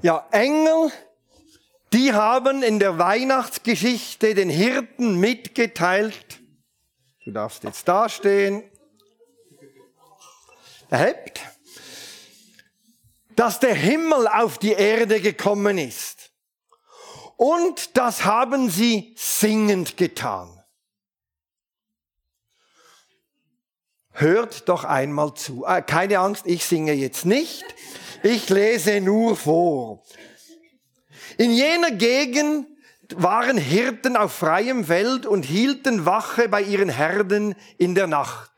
Ja, Engel, die haben in der Weihnachtsgeschichte den Hirten mitgeteilt, du darfst jetzt dastehen, erhebt, dass der Himmel auf die Erde gekommen ist. Und das haben sie singend getan. Hört doch einmal zu. Äh, keine Angst, ich singe jetzt nicht. Ich lese nur vor. In jener Gegend waren Hirten auf freiem Feld und hielten Wache bei ihren Herden in der Nacht.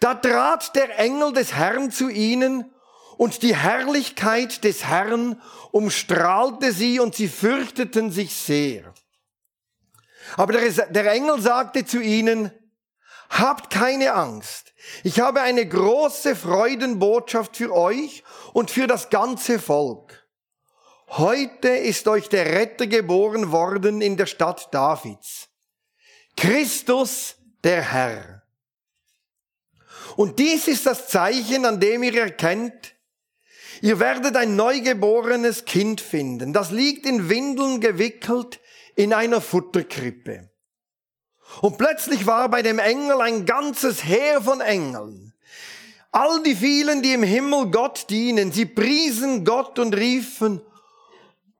Da trat der Engel des Herrn zu ihnen und die Herrlichkeit des Herrn umstrahlte sie und sie fürchteten sich sehr. Aber der, Engel sagte zu ihnen, Habt keine Angst. Ich habe eine große Freudenbotschaft für euch und für das ganze Volk. Heute ist euch der Retter geboren worden in der Stadt Davids. Christus der Herr. Und dies ist das Zeichen, an dem ihr erkennt, ihr werdet ein neugeborenes Kind finden. Das liegt in Windeln gewickelt in einer Futterkrippe. Und plötzlich war bei dem Engel ein ganzes Heer von Engeln. All die vielen, die im Himmel Gott dienen, sie priesen Gott und riefen,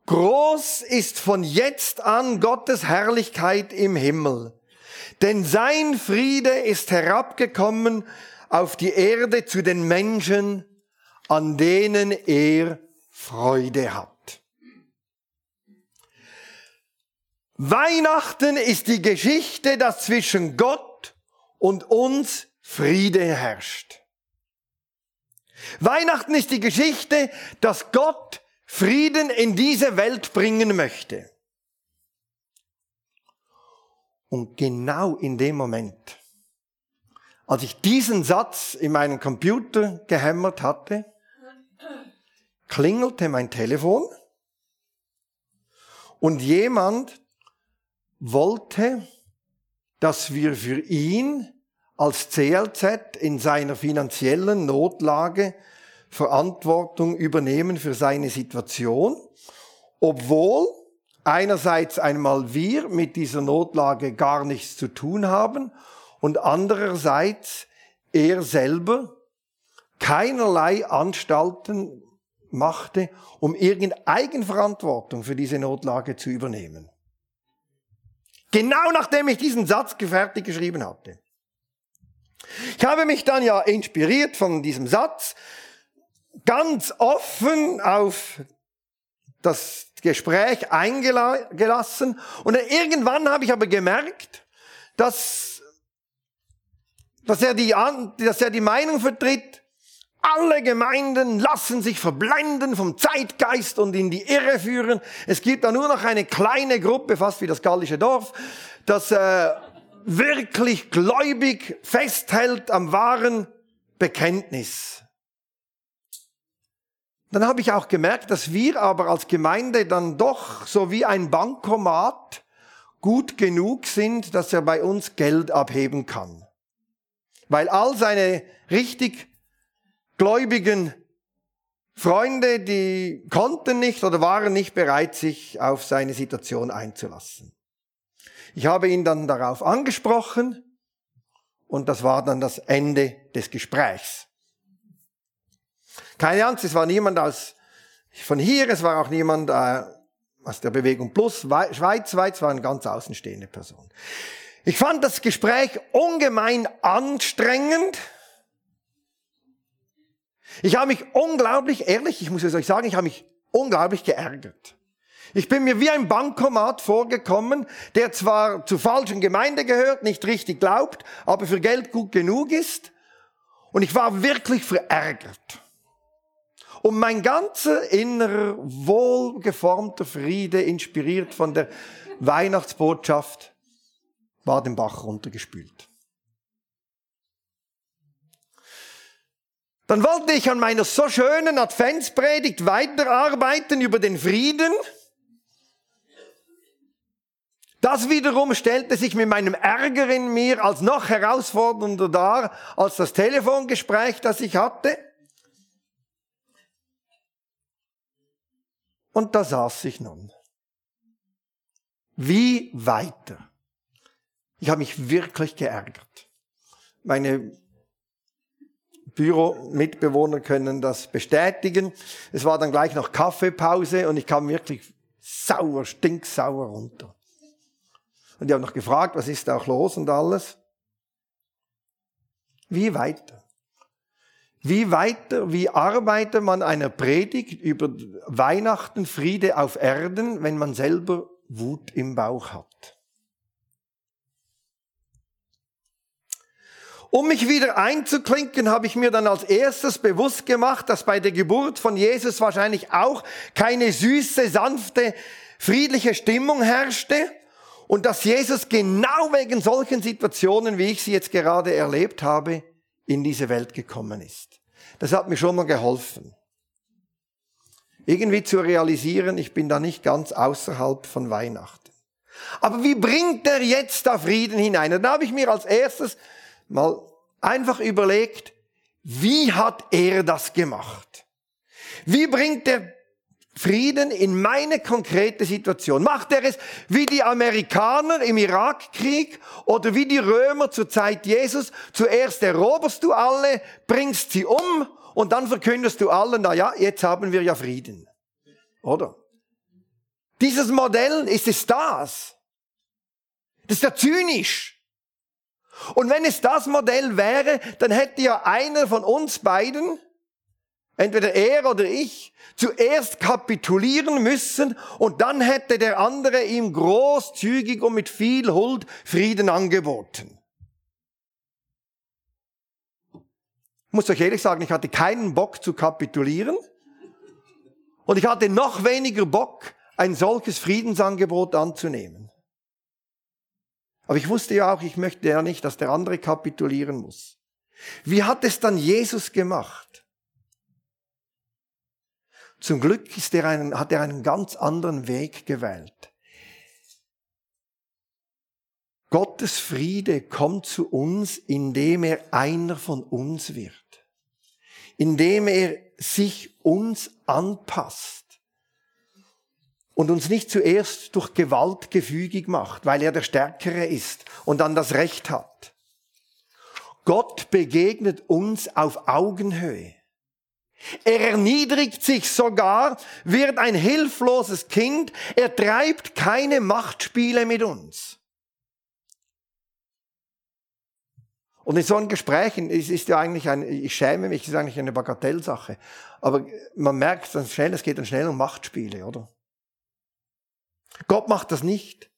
groß ist von jetzt an Gottes Herrlichkeit im Himmel. Denn sein Friede ist herabgekommen auf die Erde zu den Menschen, an denen er Freude hat. Weihnachten ist die Geschichte, dass zwischen Gott und uns Friede herrscht. Weihnachten ist die Geschichte, dass Gott Frieden in diese Welt bringen möchte. Und genau in dem Moment, als ich diesen Satz in meinen Computer gehämmert hatte, klingelte mein Telefon und jemand wollte, dass wir für ihn als CLZ in seiner finanziellen Notlage Verantwortung übernehmen für seine Situation, obwohl einerseits einmal wir mit dieser Notlage gar nichts zu tun haben und andererseits er selber keinerlei Anstalten machte, um irgendeine Eigenverantwortung für diese Notlage zu übernehmen. Genau nachdem ich diesen Satz fertig geschrieben hatte. Ich habe mich dann ja inspiriert von diesem Satz, ganz offen auf das Gespräch eingelassen und irgendwann habe ich aber gemerkt, dass, dass, er die, dass er die Meinung vertritt, alle Gemeinden lassen sich verblenden vom Zeitgeist und in die Irre führen. Es gibt da nur noch eine kleine Gruppe, fast wie das gallische Dorf, das äh, wirklich gläubig festhält am wahren Bekenntnis. Dann habe ich auch gemerkt, dass wir aber als Gemeinde dann doch so wie ein Bankomat gut genug sind, dass er bei uns Geld abheben kann. Weil all seine richtig gläubigen Freunde, die konnten nicht oder waren nicht bereit, sich auf seine Situation einzulassen. Ich habe ihn dann darauf angesprochen und das war dann das Ende des Gesprächs. Keine Angst, es war niemand aus, von hier, es war auch niemand äh, aus der Bewegung Plus, Schweiz, Schweiz war eine ganz außenstehende Person. Ich fand das Gespräch ungemein anstrengend, ich habe mich unglaublich, ehrlich, ich muss es euch sagen, ich habe mich unglaublich geärgert. Ich bin mir wie ein Bankomat vorgekommen, der zwar zur falschen Gemeinde gehört, nicht richtig glaubt, aber für Geld gut genug ist. Und ich war wirklich verärgert. Und mein ganzer innerer, wohlgeformter Friede, inspiriert von der Weihnachtsbotschaft, war den Bach runtergespült. Dann wollte ich an meiner so schönen Adventspredigt weiterarbeiten über den Frieden. Das wiederum stellte sich mit meinem Ärger in mir als noch herausfordernder dar als das Telefongespräch, das ich hatte. Und da saß ich nun. Wie weiter? Ich habe mich wirklich geärgert. Meine Büromitbewohner können das bestätigen. Es war dann gleich noch Kaffeepause und ich kam wirklich sauer, stinksauer runter. Und die haben noch gefragt, was ist da auch los und alles. Wie weiter? Wie weiter, wie arbeitet man einer Predigt über Weihnachten, Friede auf Erden, wenn man selber Wut im Bauch hat? Um mich wieder einzuklinken, habe ich mir dann als erstes bewusst gemacht, dass bei der Geburt von Jesus wahrscheinlich auch keine süße, sanfte, friedliche Stimmung herrschte und dass Jesus genau wegen solchen Situationen, wie ich sie jetzt gerade erlebt habe, in diese Welt gekommen ist. Das hat mir schon mal geholfen. Irgendwie zu realisieren, ich bin da nicht ganz außerhalb von Weihnachten. Aber wie bringt er jetzt da Frieden hinein? Und da habe ich mir als erstes mal einfach überlegt, wie hat er das gemacht? Wie bringt er Frieden in meine konkrete Situation? Macht er es wie die Amerikaner im Irakkrieg oder wie die Römer zur Zeit Jesus? Zuerst eroberst du alle, bringst sie um und dann verkündest du allen, na ja, jetzt haben wir ja Frieden. Oder? Dieses Modell ist es das. Das ist ja zynisch. Und wenn es das Modell wäre, dann hätte ja einer von uns beiden, entweder er oder ich, zuerst kapitulieren müssen und dann hätte der andere ihm großzügig und mit viel Huld Frieden angeboten. Ich muss euch ehrlich sagen, ich hatte keinen Bock zu kapitulieren und ich hatte noch weniger Bock, ein solches Friedensangebot anzunehmen. Aber ich wusste ja auch, ich möchte ja nicht, dass der andere kapitulieren muss. Wie hat es dann Jesus gemacht? Zum Glück ist er einen, hat er einen ganz anderen Weg gewählt. Gottes Friede kommt zu uns, indem er einer von uns wird. Indem er sich uns anpasst und uns nicht zuerst durch Gewalt gefügig macht, weil er der Stärkere ist und dann das Recht hat. Gott begegnet uns auf Augenhöhe. Er erniedrigt sich sogar, wird ein hilfloses Kind, er treibt keine Machtspiele mit uns. Und in so einem Gespräch, es ist ja eigentlich ein, ich schäme mich, ist eigentlich eine Bagatellsache. Aber man merkt dann schnell, es geht dann schnell um Machtspiele, oder? Gott macht das nicht.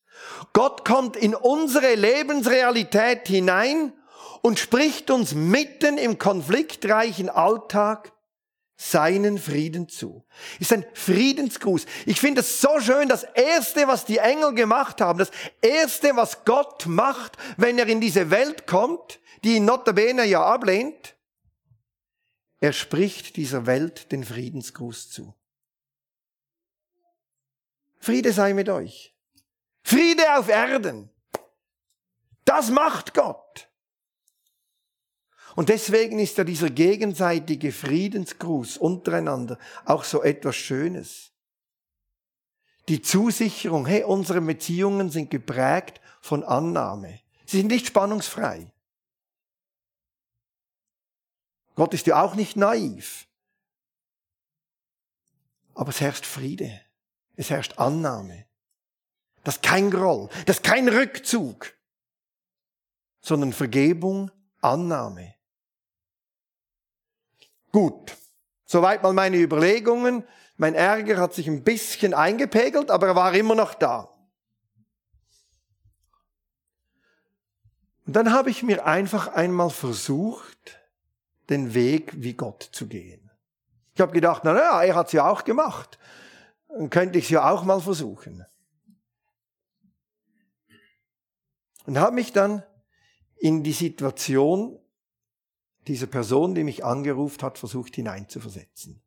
Gott kommt in unsere Lebensrealität hinein und spricht uns mitten im konfliktreichen Alltag seinen Frieden zu. Ist ein Friedensgruß. Ich finde es so schön, das erste, was die Engel gemacht haben, das erste, was Gott macht, wenn er in diese Welt kommt, die ihn notabene ja ablehnt, er spricht dieser Welt den Friedensgruß zu. Friede sei mit euch. Friede auf Erden. Das macht Gott. Und deswegen ist ja dieser gegenseitige Friedensgruß untereinander auch so etwas Schönes. Die Zusicherung, hey, unsere Beziehungen sind geprägt von Annahme. Sie sind nicht spannungsfrei. Gott ist ja auch nicht naiv. Aber es herrscht Friede. Es herrscht Annahme. Das ist kein Groll, das ist kein Rückzug, sondern Vergebung, Annahme. Gut, soweit mal meine Überlegungen. Mein Ärger hat sich ein bisschen eingepegelt, aber er war immer noch da. Und dann habe ich mir einfach einmal versucht, den Weg wie Gott zu gehen. Ich habe gedacht, na ja, er hat es ja auch gemacht. Dann könnte ich es ja auch mal versuchen. Und habe mich dann in die Situation dieser Person, die mich angerufen hat, versucht hineinzuversetzen.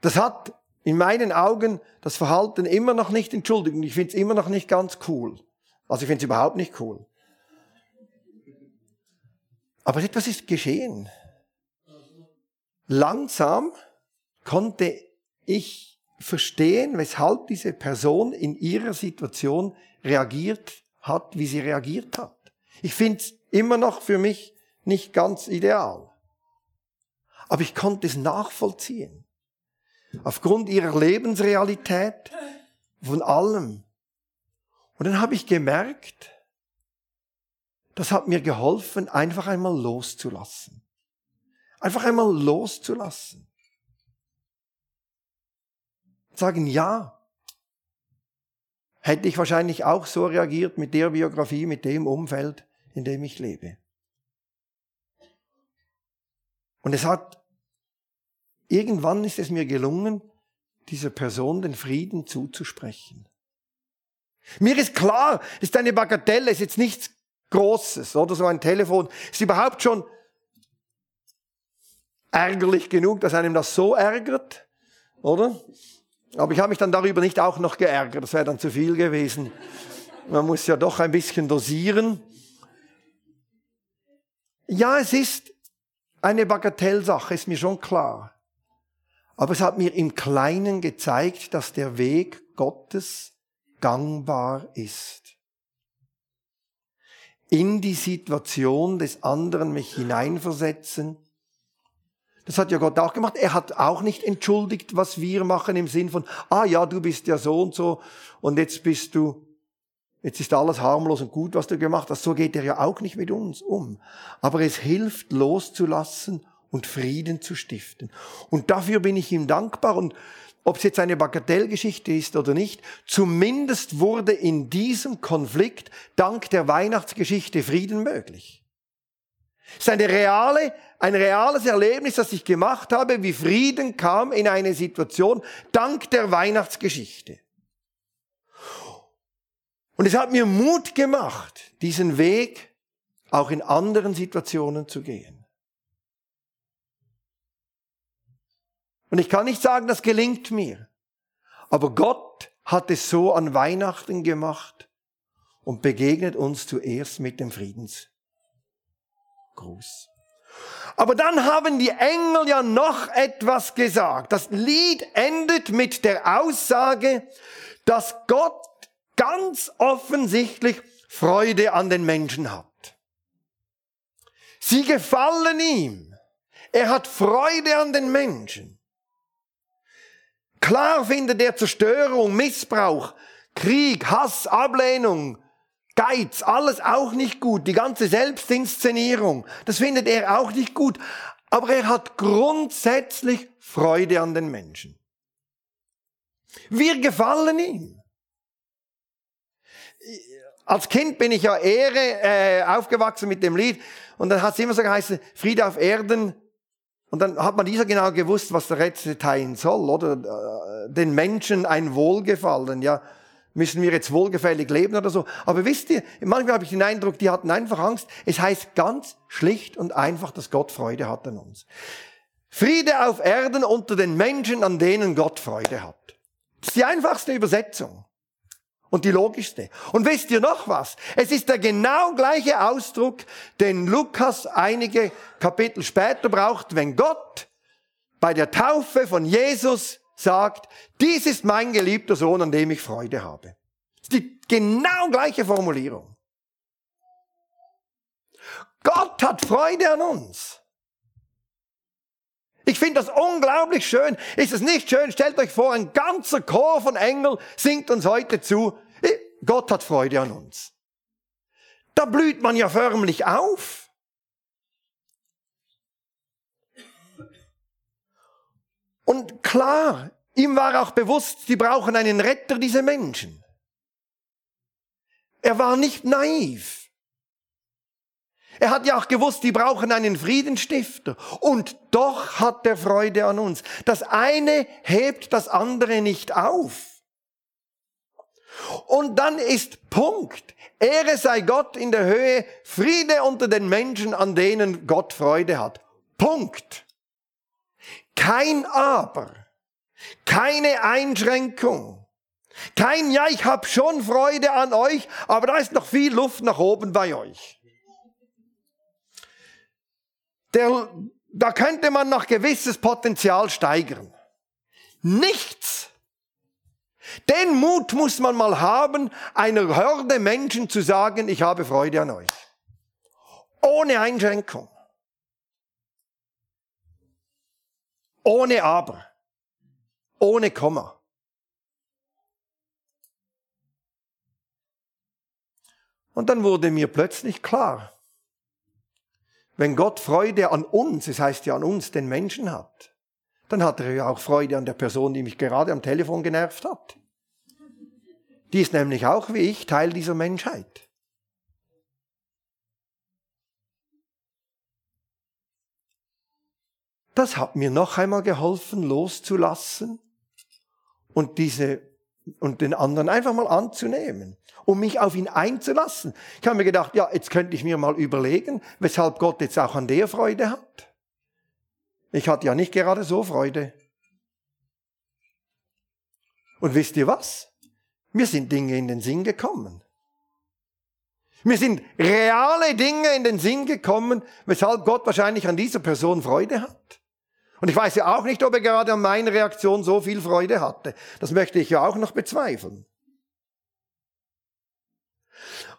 Das hat in meinen Augen das Verhalten immer noch nicht entschuldigt. Ich finde es immer noch nicht ganz cool. Also ich finde es überhaupt nicht cool. Aber etwas ist geschehen. Langsam konnte ich verstehen, weshalb diese Person in ihrer Situation reagiert hat, wie sie reagiert hat. Ich finde es immer noch für mich nicht ganz ideal. Aber ich konnte es nachvollziehen. Aufgrund ihrer Lebensrealität, von allem. Und dann habe ich gemerkt, das hat mir geholfen, einfach einmal loszulassen. Einfach einmal loszulassen. Sagen, ja, hätte ich wahrscheinlich auch so reagiert mit der Biografie, mit dem Umfeld, in dem ich lebe. Und es hat, irgendwann ist es mir gelungen, dieser Person den Frieden zuzusprechen. Mir ist klar, es ist eine Bagatelle, es ist jetzt nichts Großes oder so ein Telefon, ist überhaupt schon ärgerlich genug, dass einem das so ärgert, oder? Aber ich habe mich dann darüber nicht auch noch geärgert, das wäre dann zu viel gewesen. Man muss ja doch ein bisschen dosieren. Ja, es ist eine Bagatellsache, ist mir schon klar. Aber es hat mir im Kleinen gezeigt, dass der Weg Gottes gangbar ist. In die Situation des anderen mich hineinversetzen. Das hat ja Gott auch gemacht. Er hat auch nicht entschuldigt, was wir machen im Sinn von, ah ja, du bist ja so und so und jetzt bist du, jetzt ist alles harmlos und gut, was du gemacht hast. So geht er ja auch nicht mit uns um. Aber es hilft loszulassen und Frieden zu stiften. Und dafür bin ich ihm dankbar und ob es jetzt eine Bagatellgeschichte ist oder nicht, zumindest wurde in diesem Konflikt dank der Weihnachtsgeschichte Frieden möglich. Es ist eine reale, ein reales Erlebnis, das ich gemacht habe, wie Frieden kam in eine Situation dank der Weihnachtsgeschichte. Und es hat mir Mut gemacht, diesen Weg auch in anderen Situationen zu gehen. Und ich kann nicht sagen, das gelingt mir. Aber Gott hat es so an Weihnachten gemacht und begegnet uns zuerst mit dem Friedensgruß. Aber dann haben die Engel ja noch etwas gesagt. Das Lied endet mit der Aussage, dass Gott ganz offensichtlich Freude an den Menschen hat. Sie gefallen ihm. Er hat Freude an den Menschen. Klar findet er Zerstörung, Missbrauch, Krieg, Hass, Ablehnung, Geiz, alles auch nicht gut. Die ganze Selbstinszenierung, das findet er auch nicht gut. Aber er hat grundsätzlich Freude an den Menschen. Wir gefallen ihm. Als Kind bin ich ja Ehre äh, aufgewachsen mit dem Lied und dann hat es immer so geheißen, Friede auf Erden, und dann hat man dieser genau gewusst, was der letzte teilen soll, oder? Äh, den Menschen ein Wohlgefallen, ja. Müssen wir jetzt wohlgefällig leben oder so? Aber wisst ihr, manchmal habe ich den Eindruck, die hatten einfach Angst. Es heißt ganz schlicht und einfach, dass Gott Freude hat an uns. Friede auf Erden unter den Menschen, an denen Gott Freude hat. Das ist die einfachste Übersetzung. Und die logischste. Und wisst ihr noch was? Es ist der genau gleiche Ausdruck, den Lukas einige Kapitel später braucht, wenn Gott bei der Taufe von Jesus sagt, dies ist mein geliebter Sohn, an dem ich Freude habe. Die genau gleiche Formulierung. Gott hat Freude an uns. Ich finde das unglaublich schön. Ist es nicht schön? Stellt euch vor, ein ganzer Chor von Engeln singt uns heute zu. Gott hat Freude an uns. Da blüht man ja förmlich auf. Und klar, ihm war auch bewusst, sie brauchen einen Retter, diese Menschen. Er war nicht naiv. Er hat ja auch gewusst, die brauchen einen Friedensstifter. Und doch hat er Freude an uns. Das eine hebt das andere nicht auf. Und dann ist Punkt. Ehre sei Gott in der Höhe, Friede unter den Menschen, an denen Gott Freude hat. Punkt. Kein Aber. Keine Einschränkung. Kein Ja, ich habe schon Freude an euch, aber da ist noch viel Luft nach oben bei euch der, da könnte man noch gewisses Potenzial steigern. Nichts. Den Mut muss man mal haben, einer Horde Menschen zu sagen, ich habe Freude an euch. Ohne Einschränkung. Ohne Aber. Ohne Komma. Und dann wurde mir plötzlich klar, wenn Gott Freude an uns, es heißt ja an uns, den Menschen hat, dann hat er ja auch Freude an der Person, die mich gerade am Telefon genervt hat. Die ist nämlich auch wie ich Teil dieser Menschheit. Das hat mir noch einmal geholfen, loszulassen und diese und den anderen einfach mal anzunehmen, um mich auf ihn einzulassen. Ich habe mir gedacht, ja, jetzt könnte ich mir mal überlegen, weshalb Gott jetzt auch an der Freude hat. Ich hatte ja nicht gerade so Freude. Und wisst ihr was? Mir sind Dinge in den Sinn gekommen. Mir sind reale Dinge in den Sinn gekommen, weshalb Gott wahrscheinlich an dieser Person Freude hat. Und ich weiß ja auch nicht, ob er gerade an meiner Reaktion so viel Freude hatte. Das möchte ich ja auch noch bezweifeln.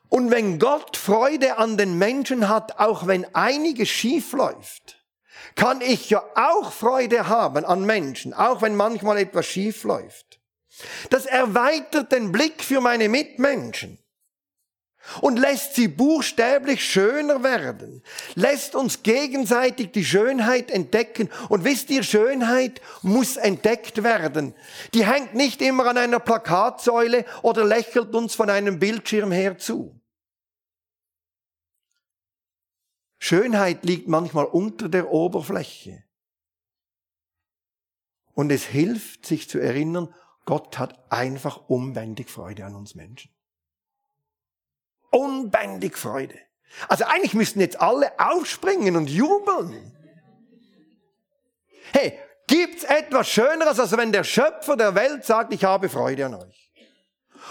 Und wenn Gott Freude an den Menschen hat, auch wenn einiges schief läuft, kann ich ja auch Freude haben an Menschen, auch wenn manchmal etwas schief läuft. Das erweitert den Blick für meine Mitmenschen und lässt sie buchstäblich schöner werden, lässt uns gegenseitig die Schönheit entdecken. Und wisst ihr, Schönheit muss entdeckt werden. Die hängt nicht immer an einer Plakatsäule oder lächelt uns von einem Bildschirm her zu. Schönheit liegt manchmal unter der Oberfläche. Und es hilft, sich zu erinnern, Gott hat einfach unbändig Freude an uns Menschen unbändig Freude. Also eigentlich müssten jetzt alle aufspringen und jubeln. Hey, gibt's etwas Schöneres, als wenn der Schöpfer der Welt sagt, ich habe Freude an euch?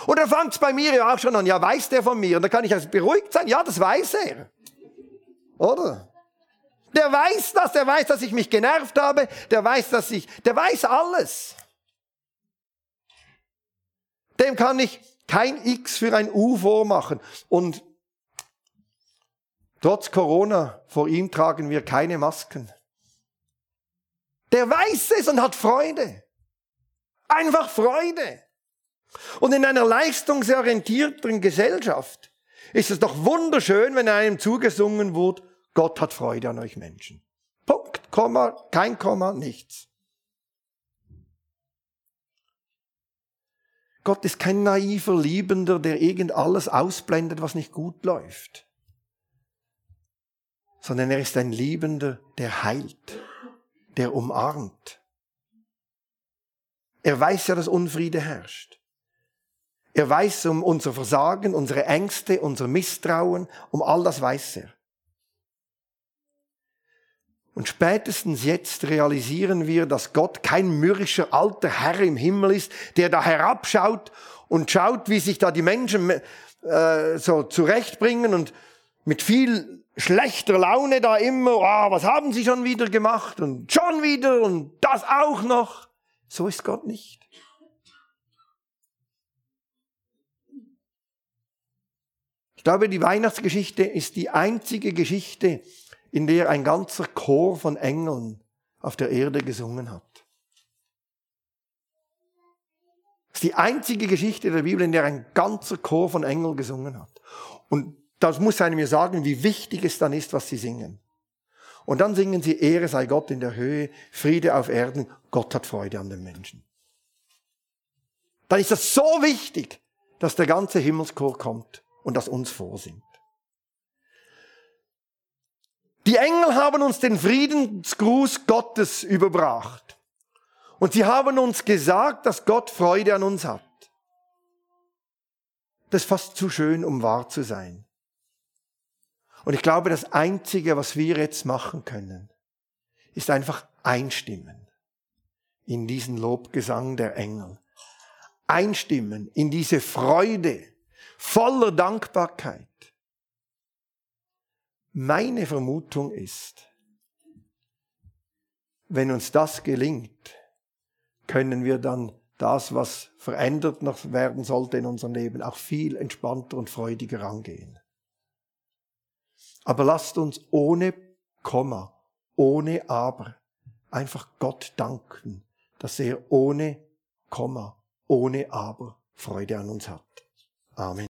Und dann fängt's bei mir ja auch schon an, ja, weiß der von mir? Und dann kann ich also beruhigt sein, ja, das weiß er. Oder? Der weiß das, der weiß, dass ich mich genervt habe, der weiß, dass ich, der weiß alles. Dem kann ich kein X für ein U vormachen. Und trotz Corona, vor ihm tragen wir keine Masken. Der weiß es und hat Freude. Einfach Freude. Und in einer leistungsorientierten Gesellschaft ist es doch wunderschön, wenn einem zugesungen wird, Gott hat Freude an euch Menschen. Punkt, Komma, kein Komma, nichts. Gott ist kein naiver Liebender, der irgend alles ausblendet, was nicht gut läuft. Sondern er ist ein Liebender, der heilt, der umarmt. Er weiß ja, dass Unfriede herrscht. Er weiß um unser Versagen, unsere Ängste, unser Misstrauen, um all das weiß er. Und spätestens jetzt realisieren wir, dass Gott kein mürrischer alter Herr im Himmel ist, der da herabschaut und schaut, wie sich da die Menschen äh, so zurechtbringen und mit viel schlechter Laune da immer, oh, was haben sie schon wieder gemacht und schon wieder und das auch noch. So ist Gott nicht. Ich glaube, die Weihnachtsgeschichte ist die einzige Geschichte, in der ein ganzer Chor von Engeln auf der Erde gesungen hat. Das ist die einzige Geschichte der Bibel, in der ein ganzer Chor von Engeln gesungen hat. Und das muss einem mir sagen, wie wichtig es dann ist, was sie singen. Und dann singen sie, Ehre sei Gott in der Höhe, Friede auf Erden, Gott hat Freude an den Menschen. Dann ist das so wichtig, dass der ganze Himmelschor kommt und das uns vorsingt. Die Engel haben uns den Friedensgruß Gottes überbracht. Und sie haben uns gesagt, dass Gott Freude an uns hat. Das ist fast zu schön, um wahr zu sein. Und ich glaube, das Einzige, was wir jetzt machen können, ist einfach einstimmen in diesen Lobgesang der Engel. Einstimmen in diese Freude voller Dankbarkeit. Meine Vermutung ist, wenn uns das gelingt, können wir dann das, was verändert noch werden sollte in unserem Leben, auch viel entspannter und freudiger angehen. Aber lasst uns ohne Komma, ohne Aber einfach Gott danken, dass er ohne Komma, ohne Aber Freude an uns hat. Amen.